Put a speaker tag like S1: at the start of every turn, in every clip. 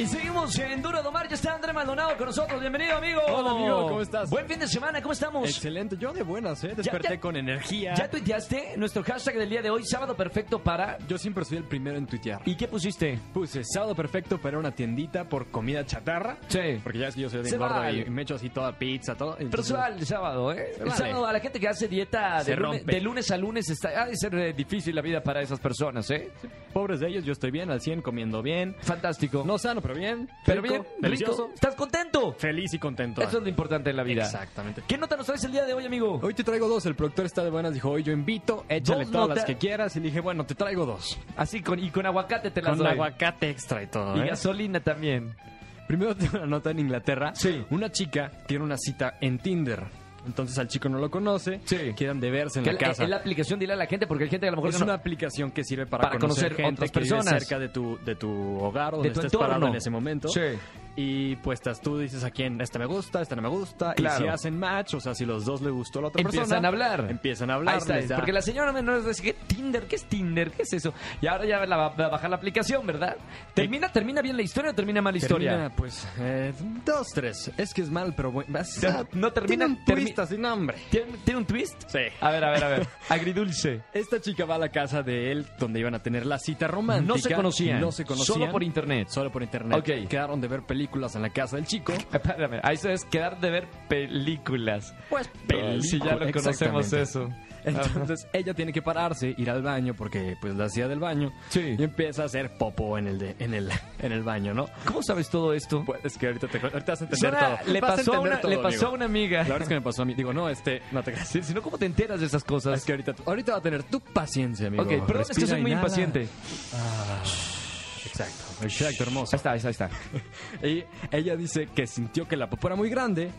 S1: Y seguimos en Duro de Omar, ya está André Maldonado con nosotros, bienvenido amigo.
S2: Hola, amigo, ¿cómo estás?
S1: Buen fin de semana, ¿cómo estamos?
S2: Excelente, yo de buenas, ¿eh? Desperté
S1: ya-
S2: con energía.
S1: ¿Ya tuiteaste nuestro hashtag del día de hoy, sábado perfecto para...
S2: Yo siempre soy el primero en tuitear.
S1: ¿Y qué pusiste?
S2: Puse sábado perfecto para una tiendita por comida chatarra.
S1: Sí.
S2: Porque ya ves que yo soy
S1: Se
S2: bien gordo
S1: vale.
S2: y me echo así toda pizza, todo.
S1: Pero
S2: entonces-
S1: se va el sábado, ¿eh?
S2: Se
S1: El
S2: vale.
S1: sábado a la gente que hace dieta de
S2: Se
S1: lunes, de lunes a lunes está, ha de ser eh, difícil la vida para esas personas, ¿eh?
S2: Pobres de ellos, yo estoy bien, al 100, comiendo bien.
S1: Fantástico.
S2: No sano, pero bien.
S1: pero
S2: rico,
S1: bien,
S2: delicioso.
S1: rico. ¿Estás contento?
S2: Feliz y contento.
S1: Eso es lo importante en la vida.
S2: Exactamente.
S1: ¿Qué nota nos traes el día de hoy, amigo?
S2: Hoy te traigo dos, el productor está de buenas, dijo, hoy yo invito, échale
S1: Dos
S2: todas
S1: notas.
S2: las que quieras. Y dije, bueno, te traigo dos.
S1: Así con y con aguacate te las
S2: Con
S1: doy.
S2: aguacate extra y todo,
S1: Y
S2: ¿eh?
S1: gasolina también.
S2: Primero tengo una nota en Inglaterra.
S1: Sí.
S2: Una chica tiene una cita en Tinder. Entonces al chico no lo conoce.
S1: Sí.
S2: Quedan de verse en
S1: Que
S2: la casa.
S1: es la aplicación, dile a la gente, porque hay gente que a lo mejor
S2: es
S1: que no-
S2: una aplicación que sirve para,
S1: Para conocer
S2: gente
S1: otras personas.
S2: cerca de tu, de tu hogar o
S1: De
S2: donde
S1: tu
S2: estés
S1: entorno.
S2: parado en ese momento.
S1: Sí.
S2: Y pues tú dices a quién, esta me gusta, esta no me gusta.
S1: Claro.
S2: Y si hacen match, o sea, si los dos le gustó a la otra
S1: Empiezan
S2: persona.
S1: a hablar.
S2: Empiezan a hablar.
S1: Ahí está,
S2: da-
S1: porque la señora menor dice, ¿qué Tinder? ¿Qué es Tinder? ¿Qué es eso? Y ahora ya la va a bajar la aplicación, ¿verdad? ¿Termina, ¿Termina bien la historia o termina mal la historia?
S2: Termina, pues, eh, dos, tres. Es que es mal, pero bueno.
S1: No, no termina-
S2: Tiene un
S1: termi-
S2: twist así, no, hombre.
S1: ¿Tiene, tiene un twist?
S2: Sí.
S1: A ver, a ver, a ver. Agridulce.
S2: Esta chica va a la casa de él donde iban a tener la cita romántica.
S1: No se conocían.
S2: No se conocían.
S1: Solo por internet.
S2: Solo por internet.
S1: Ok.
S2: Quedaron de ver películas en la casa del chico.
S1: Espérame, ahí se es quedar de ver películas.
S2: Pues
S1: Si ya lo conocemos eso.
S2: Entonces ella tiene que pararse, ir al baño porque pues la hacía del baño
S1: Sí.
S2: y empieza a hacer popo en el de, en el en el baño, ¿no?
S1: ¿Cómo sabes todo esto?
S2: Pues es que ahorita te ahorita vas a entender
S1: Suena-
S2: todo.
S1: le pasó, a una,
S2: todo,
S1: le pasó a una amiga.
S2: La verdad es que me pasó a mí. Digo, no, este, no te creas.
S1: Si no, ¿cómo te enteras de esas cosas?
S2: Es que ahorita, ahorita va a tener tu paciencia, amigo.
S1: Ok, perdón, es que soy muy
S2: inhala.
S1: impaciente.
S2: Exacto, exacto, hermoso.
S1: Ahí está, ahí está, ahí está.
S2: Y ella dice que sintió que la popó era muy grande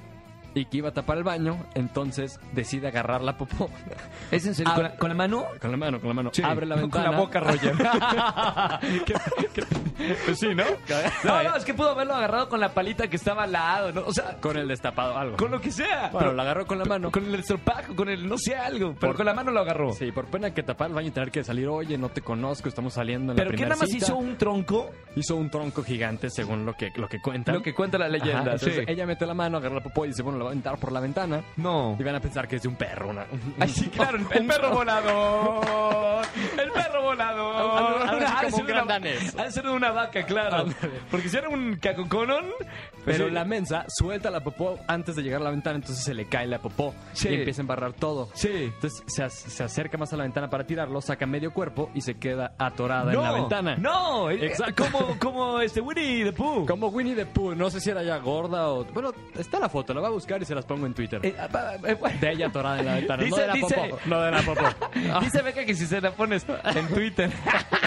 S2: y que iba a tapar el baño, entonces decide agarrar la popó.
S1: ¿Es en serio? ¿Con la, con la mano?
S2: Con la mano, con la mano.
S1: Sí.
S2: Abre la
S1: Con
S2: ventana.
S1: la boca, Roger. Pues sí, ¿no? No, no, es que pudo haberlo agarrado con la palita que estaba al lado, ¿no? O sea,
S2: Con el destapado, algo.
S1: con lo que sea.
S2: Bueno, la agarró con la mano.
S1: Con el estropajo, con el no sé algo, pero
S2: Por-
S1: con la mano lo agarró.
S2: Sí, por pena que tapar el baño y tener que salir, oye, no te conozco, estamos saliendo en
S1: pero
S2: la
S1: que
S2: primera
S1: nada más
S2: cita".
S1: hizo un tronco,
S2: Hizo un tronco gigante, según lo que, lo que cuentan.
S1: lo que cuenta la leyenda.
S2: Entonces
S1: sí.
S2: ella mete la mano, agarra la popó y dice, bueno, la va a aventar por la ventana.
S1: No.
S2: Y van a pensar que es de un perro, una...
S1: Ay, sí, claro, el, el perro volador. El perro volador. Ha de ser una-
S2: danés.
S1: Ha de ser de una vaca, claro. Porque si era un cacoconón. pues
S2: Pero
S1: sí.
S2: la mensa suelta la popó antes de llegar a la ventana, entonces se le cae la popó
S1: Sí.
S2: y empieza a embarrar todo.
S1: Sí.
S2: Entonces se, ac- se acerca más a la ventana para tirarlo, saca medio cuerpo y se queda atorada en la ventana.
S1: No,
S2: Exacto.
S1: Como, como este Winnie the Pooh.
S2: Como Winnie the Pooh, no sé si era ya gorda o... Bueno, está la foto, la voy a buscar y se las pongo en Twitter.
S1: Eh, ah, eh, bueno.
S2: De ella atorada en la ventana, no
S1: Dice-
S2: de la
S1: dice-
S2: popó. No de la popó.
S1: Dice Beca que si se la pones en Twitter.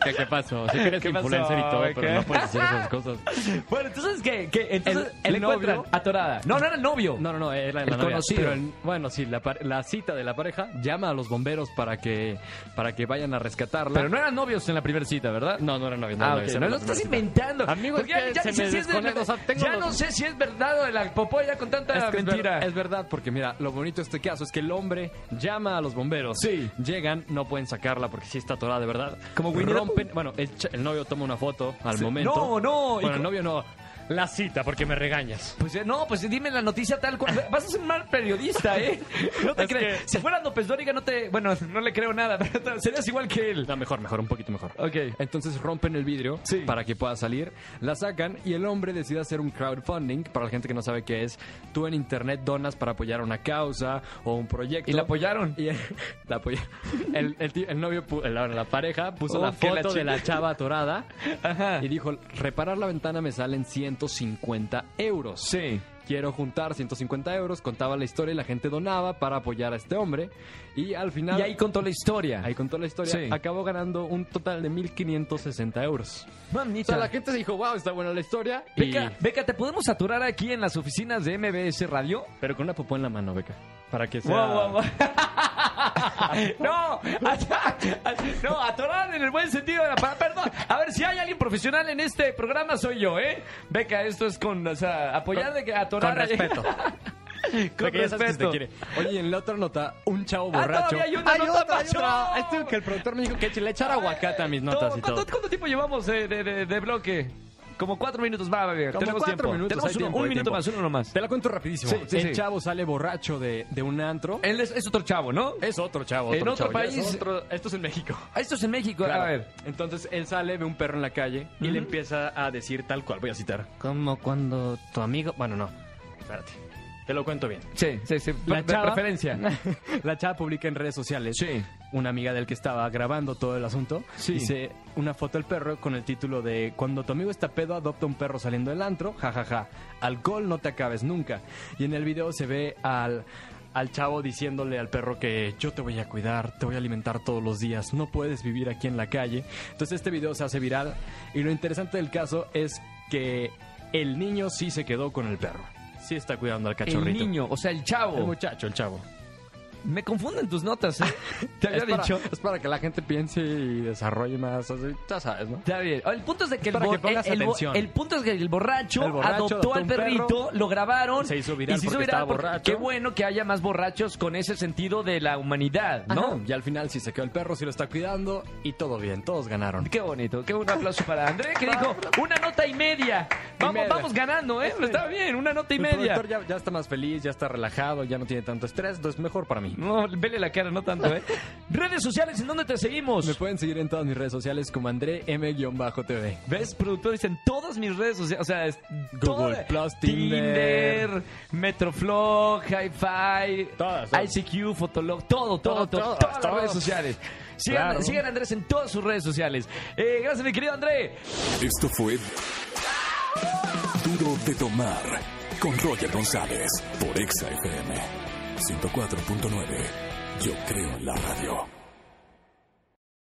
S2: ¿qué pasó? Que eres
S1: ¿Qué pasó,
S2: influencer y todo, pero no puedes hacer esas cosas.
S1: bueno, entonces, ¿qué? ¿Qué? Entonces,
S2: El- el
S1: encuentran
S2: novio-
S1: atorada. No, no era el novio.
S2: No, no, no, era
S1: El
S2: la novia.
S1: conocido.
S2: Pero el- bueno, sí, la, cita de la pareja llama a los bomberos para que, para que vayan a rescatarla.
S1: Pero no eran novios en la primera cita, ¿verdad?
S2: No, no era novia. No,
S1: Ah,
S2: novia,
S1: No lo estás
S2: cita.
S1: inventando.
S2: Amigo, es que
S1: ni
S2: se me
S1: si es
S2: o sea, tengo
S1: ya
S2: los-
S1: no sé si es verdad o de la popoya con tanta
S2: Es que es,
S1: mentira.
S2: ver- es verdad, porque mira, lo bonito de este caso es que el hombre llama a los bomberos.
S1: Sí.
S2: Llegan, no pueden sacarla porque sí está atorada de verdad.
S1: Como Winnie
S2: Rompen. Bueno, el, ch- el novio toma una foto al momento.
S1: No, no,
S2: Bueno, el novio no. La cita, porque me regañas.
S1: Pues eh, no, pues dime la noticia tal cual. Vas a ser un mal periodista, ¿eh? No te
S2: Es
S1: crees.
S2: que-
S1: Si fuera López Dóriga, no te. Bueno, no le creo nada, pero serías igual que él.
S2: No, mejor, mejor, un poquito mejor.
S1: Ok.
S2: Entonces rompen el vidrio
S1: Sí.
S2: para que pueda salir, la sacan y el hombre decide hacer un crowdfunding. Para la gente que no sabe qué es, tú en internet donas para apoyar una causa o un proyecto.
S1: ¿Y la apoyaron?
S2: Y la apoya- el, el tío- el novio, pu- la, la pareja puso
S1: Oh,
S2: la
S1: que la
S2: foto de
S1: chica-
S2: la chava atorada
S1: Ajá.
S2: y dijo, reparar la ventana me salen 150 euros.
S1: Sí.
S2: Quiero juntar 150 euros, contaba la historia y la gente donaba para apoyar a este hombre. Y al final...
S1: Y ahí contó la historia.
S2: Ahí contó la historia.
S1: Sí.
S2: Acabó ganando un total de 1.560 euros. O
S1: Mamita.
S2: sea, la gente dijo, wow, está buena la historia.
S1: Beca,
S2: y-
S1: Beca, ¿te podemos saturar aquí en las oficinas de MBS Radio?
S2: Pero con una popó en la mano, Beca. Para que sea...
S1: Guau, guau, guau. No, no, atorar en el buen sentido de la palabra. Perdón. A ver, si hay alguien profesional en este programa, soy yo, ¿eh? Beca, esto es con, o sea, apoyar de que atorar.
S2: Con respeto.
S1: con
S2: que
S1: respeto.
S2: quiere. Oye, en la otra nota, un chavo
S1: Ah,
S2: borracho.
S1: todavía hay una
S2: Hay
S1: nota
S2: otra, hay
S1: macho.
S2: otra. Este que el productor me dijo que le echara aguacate a mis notas y
S1: ¿Cuánto,
S2: todo.
S1: cuánto tiempo llevamos eh, de, de- de bloque? Como cuatro minutos va, bebé.
S2: Como
S1: Tenemos
S2: cuatro
S1: tiempo.
S2: minutos,
S1: Tenemos
S2: hay
S1: uno-
S2: tiempo,
S1: un
S2: hay
S1: minuto
S2: tiempo.
S1: más, uno más.
S2: Te la cuento rapidísimo.
S1: Sí, sí,
S2: el
S1: sí.
S2: chavo sale borracho de, de un antro.
S1: Él es, es otro chavo, ¿no?
S2: Es otro chavo.
S1: En otro
S2: chavo, ya es
S1: país.
S2: otro- esto es en México.
S1: Ah, Esto es en México.
S2: Claro.
S1: A ver.
S2: Entonces él sale, ve un perro en la calle y le empieza a decir tal cual. Voy a citar. Como cuando tu amigo. Bueno, no. Espérate. Te lo cuento bien.
S1: Sí, sí, sí.
S2: La
S1: de
S2: chava-
S1: preferencia.
S2: La chava publica en redes sociales.
S1: Sí.
S2: Una amiga del que estaba grabando todo el asunto.
S1: Sí.
S2: Dice una foto del perro con el título de Cuando tu amigo está pedo, adopta un perro saliendo del antro. Ja, ja, ja. Alcohol no te acabes nunca. Y en el video se ve al. Al chavo diciéndole al perro que yo te voy a cuidar, te voy a alimentar todos los días, no puedes vivir aquí en la calle. Entonces este video se hace viral y lo interesante del caso es que el niño sí se quedó con el perro. Sí está cuidando al
S1: El
S2: cachorrito.
S1: niño, o sea, el chavo.
S2: El muchacho, el chavo.
S1: Me confunden tus notas, ¿eh? Te había
S2: es para,
S1: dicho.
S2: Es para que la gente piense y desarrolle más. sea, ya sabes, ¿no?
S1: Está bien. El punto es de que, el, bo-
S2: que
S1: el, el el punto es que el borracho,
S2: El borracho
S1: adoptó al
S2: un
S1: perrito,
S2: perro,
S1: lo grabaron.
S2: se hizo viral
S1: y se hizo
S2: porque
S1: viral porque-
S2: borracho.
S1: Qué bueno que haya más borrachos con ese sentido de la humanidad, ¿no?
S2: Y al final sí se quedó el perro, sí lo está cuidando y todo bien, todos ganaron.
S1: Qué bonito, qué buen aplauso para André que dijo una nota y media. Vamos, ganando, ¿eh? Está bien, una nota y
S2: El
S1: media.
S2: productor ya, ya está más feliz, ya está relajado, ya no tiene tanto estrés, entonces mejor para mí.
S1: No, vele la cara, no tanto, ¿eh? Redes sociales, ¿en dónde te seguimos?
S2: Me pueden seguir en todas mis redes sociales como André M-TV.
S1: ¿Ves? Productor dice en todas mis redes sociales. O sea, es
S2: Google
S1: todo-
S2: Plus,
S1: Tinder,
S2: Tinder,
S1: Metroflog, Hi-Fi,
S2: Todas, todas.
S1: ICQ, Fotolog, todo, todo,
S2: Todo,
S1: todo,
S2: todas,
S1: todas las redes sociales. Sigan,
S2: Claro.
S1: sigan a Andrés en todas sus redes sociales. Eh, gracias, mi querido André.
S3: Esto fue Duro de Tomar con Roger González por Exa FM 104.9. Yo creo en la radio.